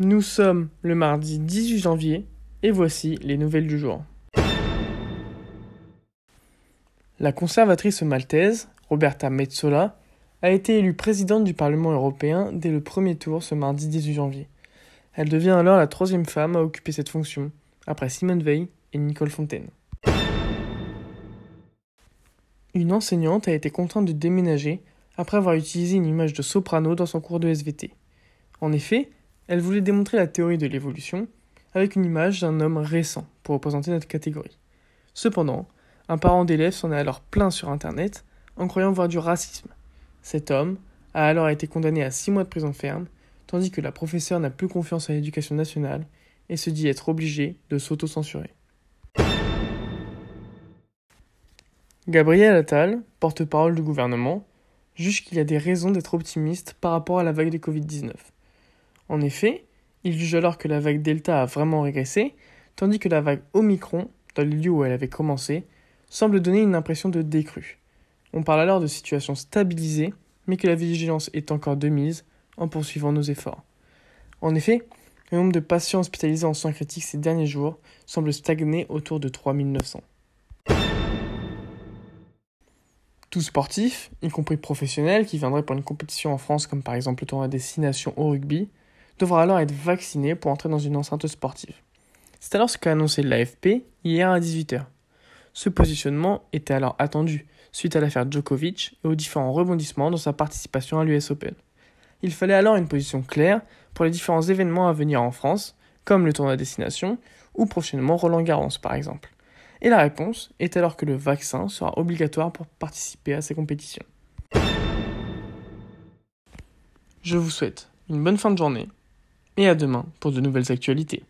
Nous sommes le mardi 18 janvier et voici les nouvelles du jour. La conservatrice maltaise, Roberta Metsola, a été élue présidente du Parlement européen dès le premier tour ce mardi 18 janvier. Elle devient alors la troisième femme à occuper cette fonction, après Simone Veil et Nicole Fontaine. Une enseignante a été contrainte de déménager après avoir utilisé une image de soprano dans son cours de SVT. En effet, elle voulait démontrer la théorie de l'évolution avec une image d'un homme récent pour représenter notre catégorie. Cependant, un parent d'élève s'en est alors plaint sur Internet en croyant voir du racisme. Cet homme a alors été condamné à 6 mois de prison ferme, tandis que la professeure n'a plus confiance à l'éducation nationale et se dit être obligée de s'auto-censurer. Gabriel Attal, porte-parole du gouvernement, juge qu'il y a des raisons d'être optimiste par rapport à la vague de Covid-19. En effet, il juge alors que la vague Delta a vraiment régressé, tandis que la vague Omicron, dans les lieux où elle avait commencé, semble donner une impression de décrue. On parle alors de situation stabilisée, mais que la vigilance est encore de mise en poursuivant nos efforts. En effet, le nombre de patients hospitalisés en soins critiques ces derniers jours semble stagner autour de 3900. Tout sportif, y compris professionnel, qui viendrait pour une compétition en France comme par exemple le tournoi destination au rugby, devra alors être vacciné pour entrer dans une enceinte sportive. C'est alors ce qu'a annoncé l'AFP hier à 18h. Ce positionnement était alors attendu, suite à l'affaire Djokovic et aux différents rebondissements dans sa participation à l'US Open. Il fallait alors une position claire pour les différents événements à venir en France, comme le tournoi destination ou prochainement Roland Garros par exemple. Et la réponse est alors que le vaccin sera obligatoire pour participer à ces compétitions. Je vous souhaite une bonne fin de journée et à demain pour de nouvelles actualités.